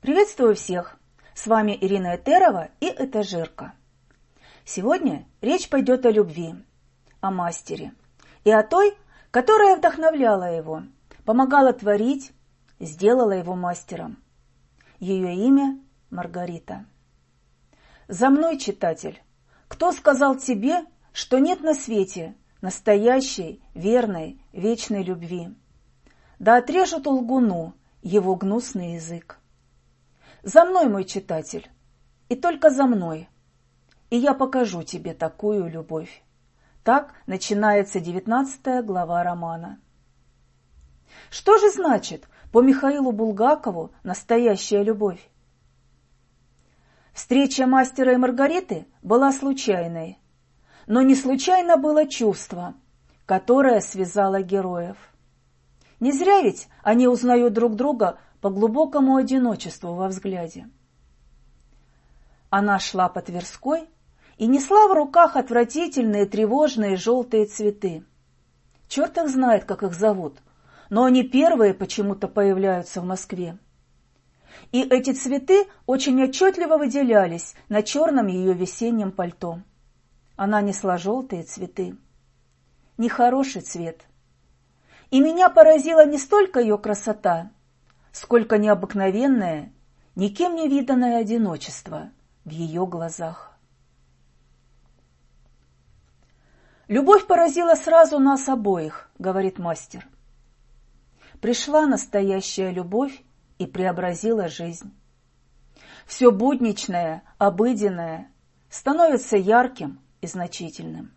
Приветствую всех! С вами Ирина Этерова и Этажерка. Сегодня речь пойдет о любви, о мастере и о той, которая вдохновляла его, помогала творить, сделала его мастером. Ее имя Маргарита. За мной, читатель, кто сказал тебе, что нет на свете настоящей, верной, вечной любви? Да отрежут лгуну его гнусный язык. За мной, мой читатель, и только за мной. И я покажу тебе такую любовь. Так начинается девятнадцатая глава романа. Что же значит по Михаилу Булгакову настоящая любовь? Встреча мастера и Маргариты была случайной, но не случайно было чувство, которое связало героев. Не зря ведь они узнают друг друга по глубокому одиночеству во взгляде. Она шла по Тверской и несла в руках отвратительные тревожные желтые цветы. Черт их знает, как их зовут, но они первые почему-то появляются в Москве. И эти цветы очень отчетливо выделялись на черном ее весеннем пальто. Она несла желтые цветы. Нехороший цвет. И меня поразила не столько ее красота, сколько необыкновенное, никем не виданное одиночество в ее глазах. «Любовь поразила сразу нас обоих», — говорит мастер. «Пришла настоящая любовь и преобразила жизнь. Все будничное, обыденное становится ярким и значительным.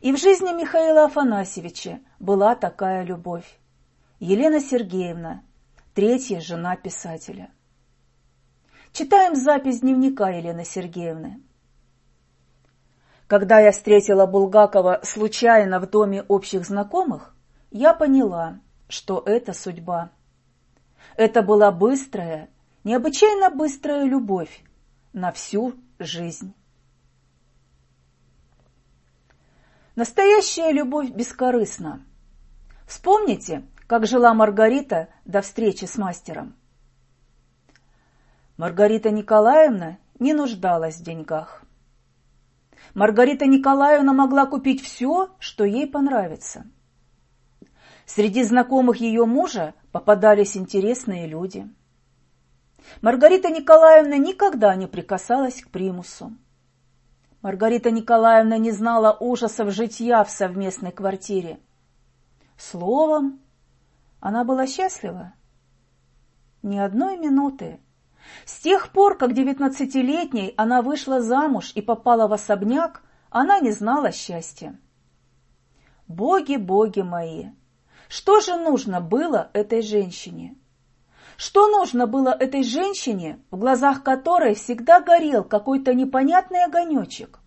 И в жизни Михаила Афанасьевича была такая любовь. Елена Сергеевна, третья жена писателя. Читаем запись дневника Елены Сергеевны. Когда я встретила Булгакова случайно в доме общих знакомых, я поняла, что это судьба. Это была быстрая, необычайно быстрая любовь на всю жизнь. Настоящая любовь бескорыстна. Вспомните, как жила Маргарита до встречи с мастером. Маргарита Николаевна не нуждалась в деньгах. Маргарита Николаевна могла купить все, что ей понравится. Среди знакомых ее мужа попадались интересные люди. Маргарита Николаевна никогда не прикасалась к примусу. Маргарита Николаевна не знала ужасов житья в совместной квартире. Словом, она была счастлива? Ни одной минуты. С тех пор, как девятнадцатилетней она вышла замуж и попала в особняк, она не знала счастья. Боги, боги мои! Что же нужно было этой женщине? Что нужно было этой женщине, в глазах которой всегда горел какой-то непонятный огонечек?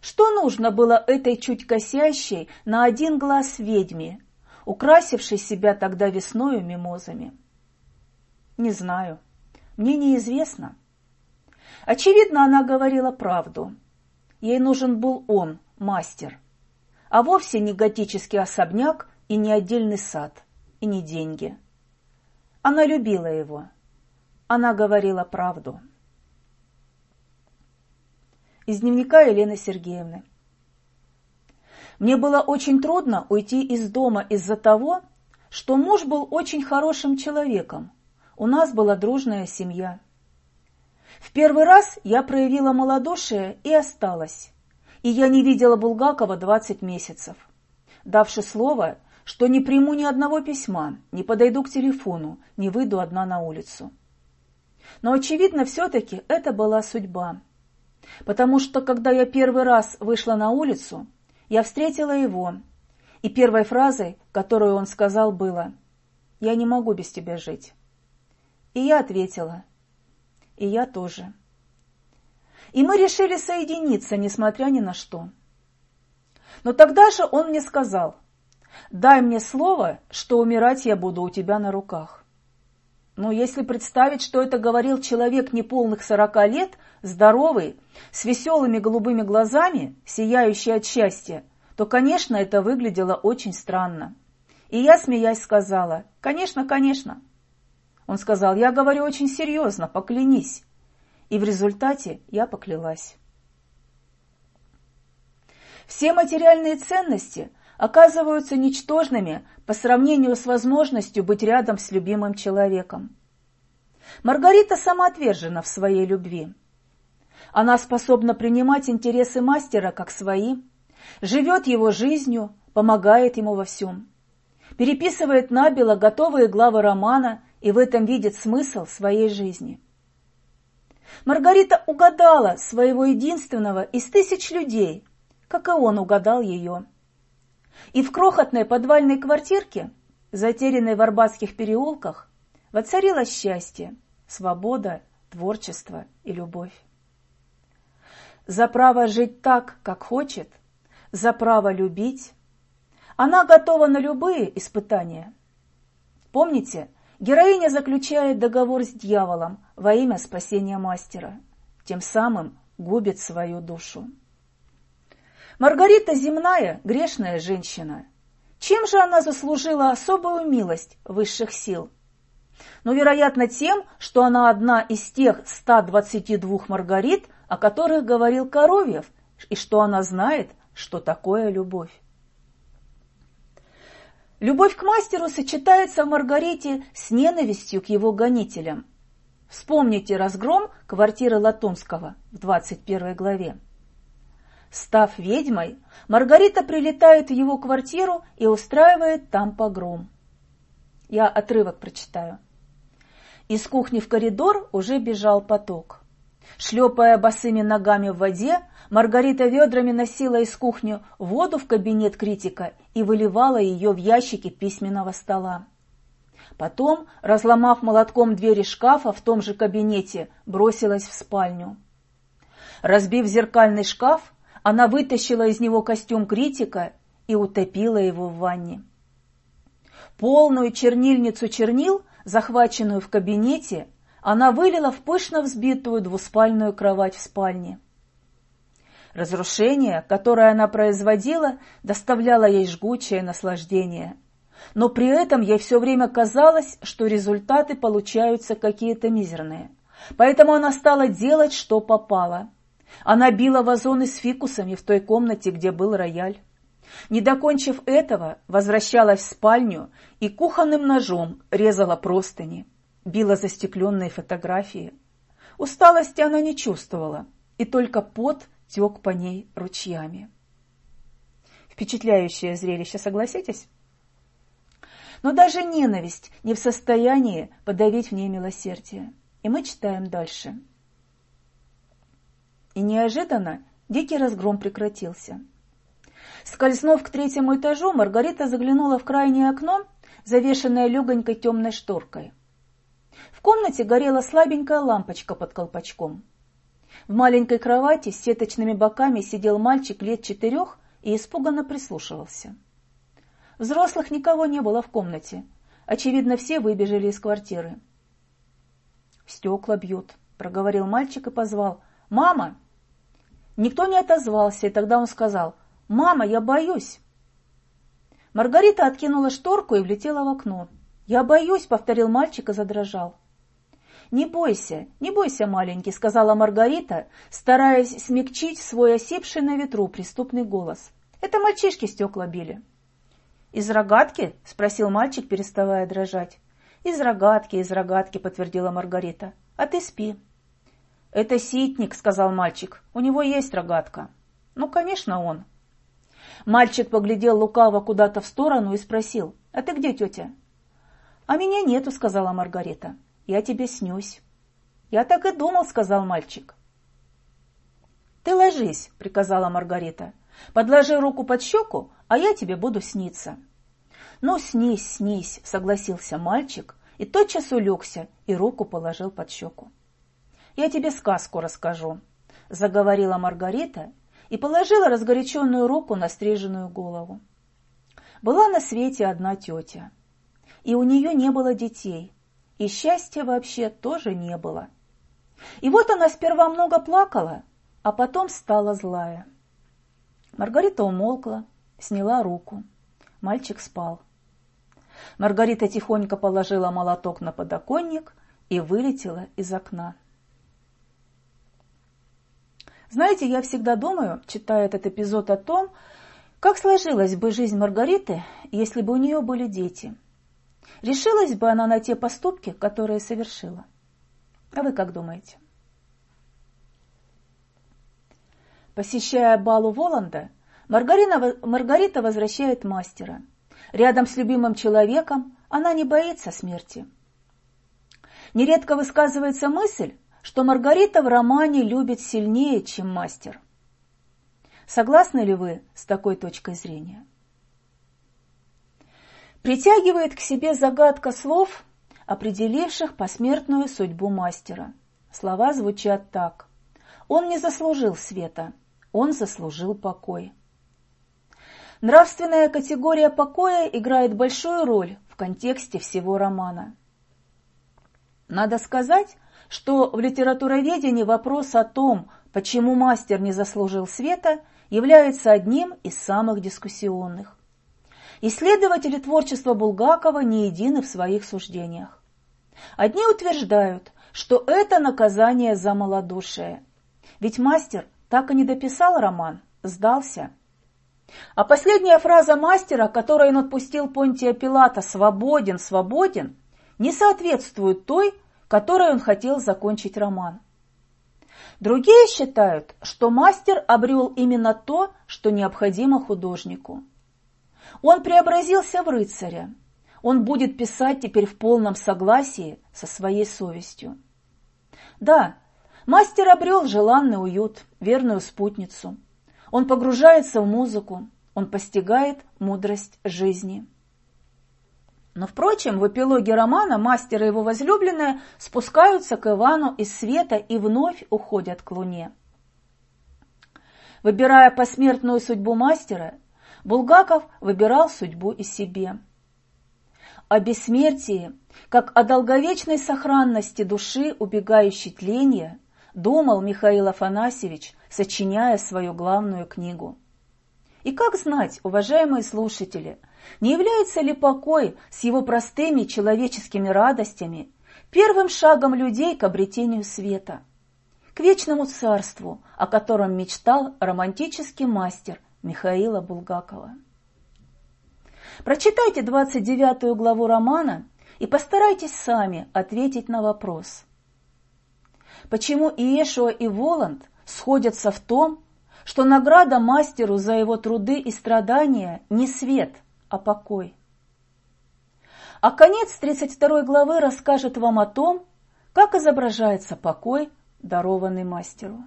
Что нужно было этой чуть косящей на один глаз ведьме, украсивший себя тогда весною мимозами? Не знаю. Мне неизвестно. Очевидно, она говорила правду. Ей нужен был он, мастер, а вовсе не готический особняк и не отдельный сад, и не деньги. Она любила его. Она говорила правду. Из дневника Елены Сергеевны. Мне было очень трудно уйти из дома из-за того, что муж был очень хорошим человеком. У нас была дружная семья. В первый раз я проявила малодушие и осталась. И я не видела Булгакова 20 месяцев. Давши слово, что не приму ни одного письма, не подойду к телефону, не выйду одна на улицу. Но, очевидно, все-таки это была судьба. Потому что, когда я первый раз вышла на улицу, я встретила его, и первой фразой, которую он сказал, было «Я не могу без тебя жить». И я ответила «И я тоже». И мы решили соединиться, несмотря ни на что. Но тогда же он мне сказал «Дай мне слово, что умирать я буду у тебя на руках». Но если представить, что это говорил человек неполных сорока лет, здоровый, с веселыми голубыми глазами, сияющий от счастья, то, конечно, это выглядело очень странно. И я, смеясь, сказала, «Конечно, конечно». Он сказал, я говорю очень серьезно, поклянись. И в результате я поклялась. Все материальные ценности оказываются ничтожными по сравнению с возможностью быть рядом с любимым человеком. Маргарита самоотвержена в своей любви. Она способна принимать интересы мастера как свои, живет его жизнью, помогает ему во всем. Переписывает набело готовые главы романа и в этом видит смысл своей жизни. Маргарита угадала своего единственного из тысяч людей, как и он угадал ее. И в крохотной подвальной квартирке, затерянной в Арбатских переулках, воцарилось счастье, свобода, творчество и любовь. За право жить так, как хочет, за право любить, она готова на любые испытания. Помните, героиня заключает договор с дьяволом во имя спасения мастера, тем самым губит свою душу. Маргарита земная, грешная женщина. Чем же она заслужила особую милость высших сил? Ну, вероятно, тем, что она одна из тех 122 Маргарит, о которых говорил Коровьев, и что она знает, что такое любовь. Любовь к мастеру сочетается в Маргарите с ненавистью к его гонителям. Вспомните разгром квартиры Латунского в 21 главе. Став ведьмой, Маргарита прилетает в его квартиру и устраивает там погром. Я отрывок прочитаю. Из кухни в коридор уже бежал поток. Шлепая босыми ногами в воде, Маргарита ведрами носила из кухни воду в кабинет критика и выливала ее в ящики письменного стола. Потом, разломав молотком двери шкафа в том же кабинете, бросилась в спальню. Разбив зеркальный шкаф, она вытащила из него костюм критика и утопила его в ванне. Полную чернильницу чернил, захваченную в кабинете, она вылила в пышно взбитую двуспальную кровать в спальне. Разрушение, которое она производила, доставляло ей жгучее наслаждение. Но при этом ей все время казалось, что результаты получаются какие-то мизерные. Поэтому она стала делать, что попало – она била вазоны с фикусами в той комнате, где был рояль. Не докончив этого, возвращалась в спальню и кухонным ножом резала простыни, била застекленные фотографии. Усталости она не чувствовала, и только пот тек по ней ручьями. Впечатляющее зрелище, согласитесь? Но даже ненависть не в состоянии подавить в ней милосердие. И мы читаем дальше. И неожиданно дикий разгром прекратился. Скользнув к третьему этажу, Маргарита заглянула в крайнее окно, завешенное легонькой темной шторкой. В комнате горела слабенькая лампочка под колпачком. В маленькой кровати с сеточными боками сидел мальчик лет четырех и испуганно прислушивался. Взрослых никого не было в комнате. Очевидно, все выбежали из квартиры. «Стекла бьют», — проговорил мальчик и позвал. «Мама!» Никто не отозвался, и тогда он сказал, «Мама, я боюсь». Маргарита откинула шторку и влетела в окно. «Я боюсь», — повторил мальчик и задрожал. «Не бойся, не бойся, маленький», — сказала Маргарита, стараясь смягчить свой осипший на ветру преступный голос. «Это мальчишки стекла били». «Из рогатки?» — спросил мальчик, переставая дрожать. «Из рогатки, из рогатки», — подтвердила Маргарита. «А ты спи». «Это ситник», — сказал мальчик. «У него есть рогатка». «Ну, конечно, он». Мальчик поглядел лукаво куда-то в сторону и спросил. «А ты где, тетя?» «А меня нету», — сказала Маргарита. «Я тебе снюсь». «Я так и думал», — сказал мальчик. «Ты ложись», — приказала Маргарита. «Подложи руку под щеку, а я тебе буду сниться». «Ну, снись, снись», — согласился мальчик и тотчас улегся и руку положил под щеку. «Я тебе сказку расскажу», — заговорила Маргарита и положила разгоряченную руку на стриженную голову. Была на свете одна тетя, и у нее не было детей, и счастья вообще тоже не было. И вот она сперва много плакала, а потом стала злая. Маргарита умолкла, сняла руку. Мальчик спал. Маргарита тихонько положила молоток на подоконник и вылетела из окна. Знаете, я всегда думаю, читая этот эпизод о том, как сложилась бы жизнь Маргариты, если бы у нее были дети. Решилась бы она на те поступки, которые совершила. А вы как думаете? Посещая балу Воланда, Маргарина, Маргарита возвращает мастера. Рядом с любимым человеком она не боится смерти. Нередко высказывается мысль, что Маргарита в романе любит сильнее, чем мастер. Согласны ли вы с такой точкой зрения? Притягивает к себе загадка слов, определивших посмертную судьбу мастера. Слова звучат так. Он не заслужил света, он заслужил покой. Нравственная категория покоя играет большую роль в контексте всего романа. Надо сказать, что в литературоведении вопрос о том, почему мастер не заслужил света, является одним из самых дискуссионных. Исследователи творчества Булгакова не едины в своих суждениях. Одни утверждают, что это наказание за малодушие. Ведь мастер так и не дописал роман, сдался. А последняя фраза мастера, которой он отпустил Понтия Пилата «свободен, свободен», не соответствует той, которой он хотел закончить роман. Другие считают, что мастер обрел именно то, что необходимо художнику. Он преобразился в рыцаря. Он будет писать теперь в полном согласии со своей совестью. Да, мастер обрел желанный уют, верную спутницу. Он погружается в музыку, он постигает мудрость жизни. Но, впрочем, в эпилоге романа мастер и его возлюбленная спускаются к Ивану из света и вновь уходят к луне. Выбирая посмертную судьбу мастера, Булгаков выбирал судьбу и себе. О бессмертии, как о долговечной сохранности души, убегающей тления, думал Михаил Афанасьевич, сочиняя свою главную книгу. И как знать, уважаемые слушатели, не является ли покой с его простыми человеческими радостями первым шагом людей к обретению света, к вечному царству, о котором мечтал романтический мастер Михаила Булгакова? Прочитайте 29 главу романа и постарайтесь сами ответить на вопрос. Почему Иешуа и Воланд сходятся в том, что награда мастеру за его труды и страдания не свет – а покой. А конец 32 главы расскажет вам о том, как изображается покой, дарованный мастеру.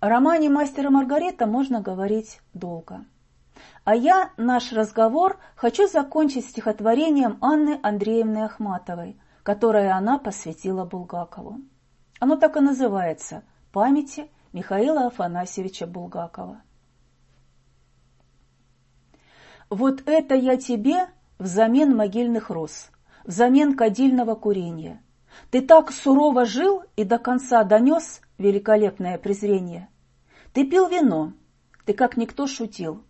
О романе «Мастер и Маргарита» можно говорить долго. А я наш разговор хочу закончить стихотворением Анны Андреевны Ахматовой, которое она посвятила Булгакову. Оно так и называется «Памяти Михаила Афанасьевича Булгакова». Вот это я тебе взамен могильных роз, взамен кадильного курения. Ты так сурово жил и до конца донес великолепное презрение. Ты пил вино, ты как никто шутил,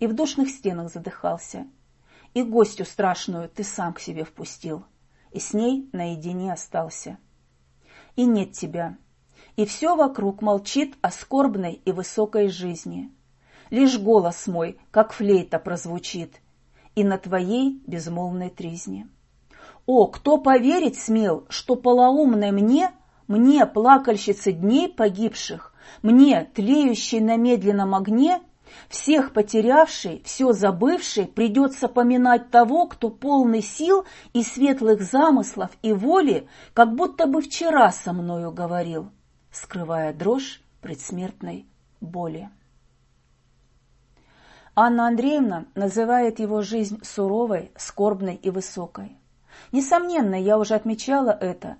и в душных стенах задыхался, и гостью страшную ты сам к себе впустил, и с ней наедине остался. И нет тебя, и все вокруг молчит о скорбной и высокой жизни — лишь голос мой, как флейта, прозвучит, и на твоей безмолвной тризне. О, кто поверить смел, что полоумной мне, мне, плакальщице дней погибших, мне, тлеющей на медленном огне, всех потерявший, все забывший, придется поминать того, кто полный сил и светлых замыслов и воли, как будто бы вчера со мною говорил, скрывая дрожь предсмертной боли. Анна Андреевна называет его жизнь суровой, скорбной и высокой. Несомненно, я уже отмечала это.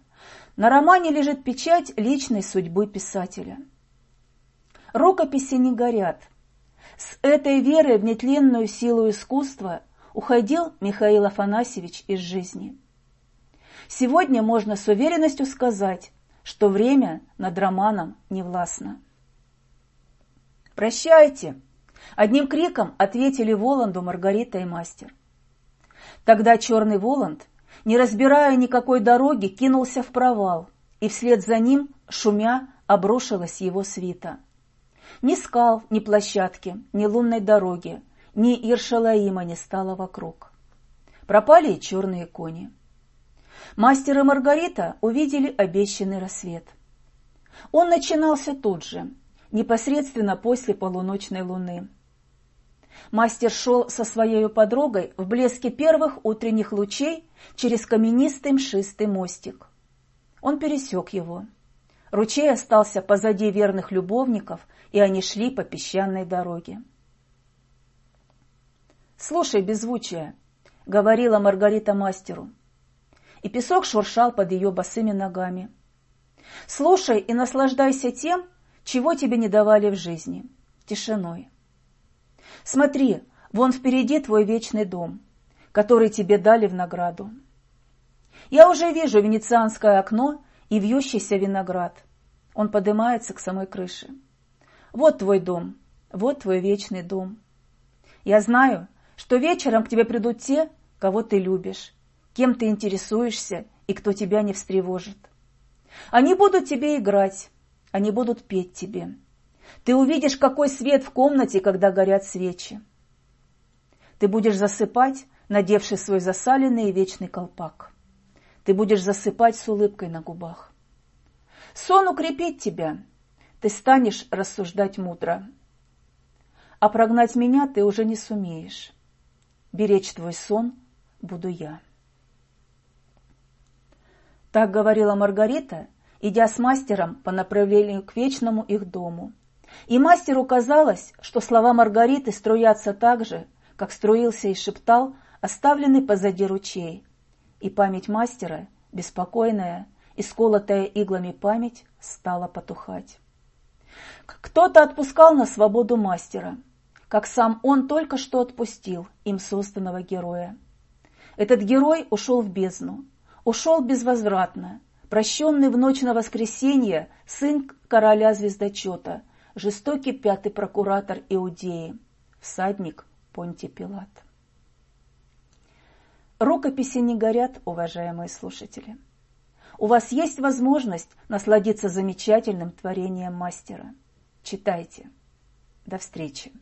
На романе лежит печать личной судьбы писателя. Рукописи не горят. С этой верой в нетленную силу искусства уходил Михаил Афанасьевич из жизни. Сегодня можно с уверенностью сказать, что время над романом не властно. «Прощайте!» Одним криком ответили Воланду Маргарита и мастер. Тогда черный Воланд, не разбирая никакой дороги, кинулся в провал, и вслед за ним, шумя, обрушилась его свита. Ни скал, ни площадки, ни лунной дороги, ни Иршалаима не стало вокруг. Пропали и черные кони. Мастер и Маргарита увидели обещанный рассвет. Он начинался тут же, непосредственно после полуночной луны. Мастер шел со своей подругой в блеске первых утренних лучей через каменистый мшистый мостик. Он пересек его. Ручей остался позади верных любовников, и они шли по песчаной дороге. «Слушай, беззвучие», — говорила Маргарита мастеру, и песок шуршал под ее босыми ногами. «Слушай и наслаждайся тем, чего тебе не давали в жизни, тишиной. Смотри, вон впереди твой вечный дом, который тебе дали в награду. Я уже вижу венецианское окно и вьющийся виноград. Он поднимается к самой крыше. Вот твой дом, вот твой вечный дом. Я знаю, что вечером к тебе придут те, кого ты любишь, кем ты интересуешься и кто тебя не встревожит. Они будут тебе играть, они будут петь тебе. Ты увидишь, какой свет в комнате, когда горят свечи. Ты будешь засыпать, надевший свой засаленный и вечный колпак. Ты будешь засыпать с улыбкой на губах. Сон укрепит тебя, ты станешь рассуждать мудро. А прогнать меня ты уже не сумеешь. Беречь твой сон буду я. Так говорила Маргарита, идя с мастером по направлению к вечному их дому. И мастеру казалось, что слова Маргариты струятся так же, как струился и шептал оставленный позади ручей. И память мастера, беспокойная, исколотая иглами память, стала потухать. Кто-то отпускал на свободу мастера, как сам он только что отпустил им созданного героя. Этот герой ушел в бездну, ушел безвозвратно, прощенный в ночь на воскресенье сын короля звездочета, жестокий пятый прокуратор Иудеи, всадник Понти Пилат. Рукописи не горят, уважаемые слушатели. У вас есть возможность насладиться замечательным творением мастера. Читайте. До встречи.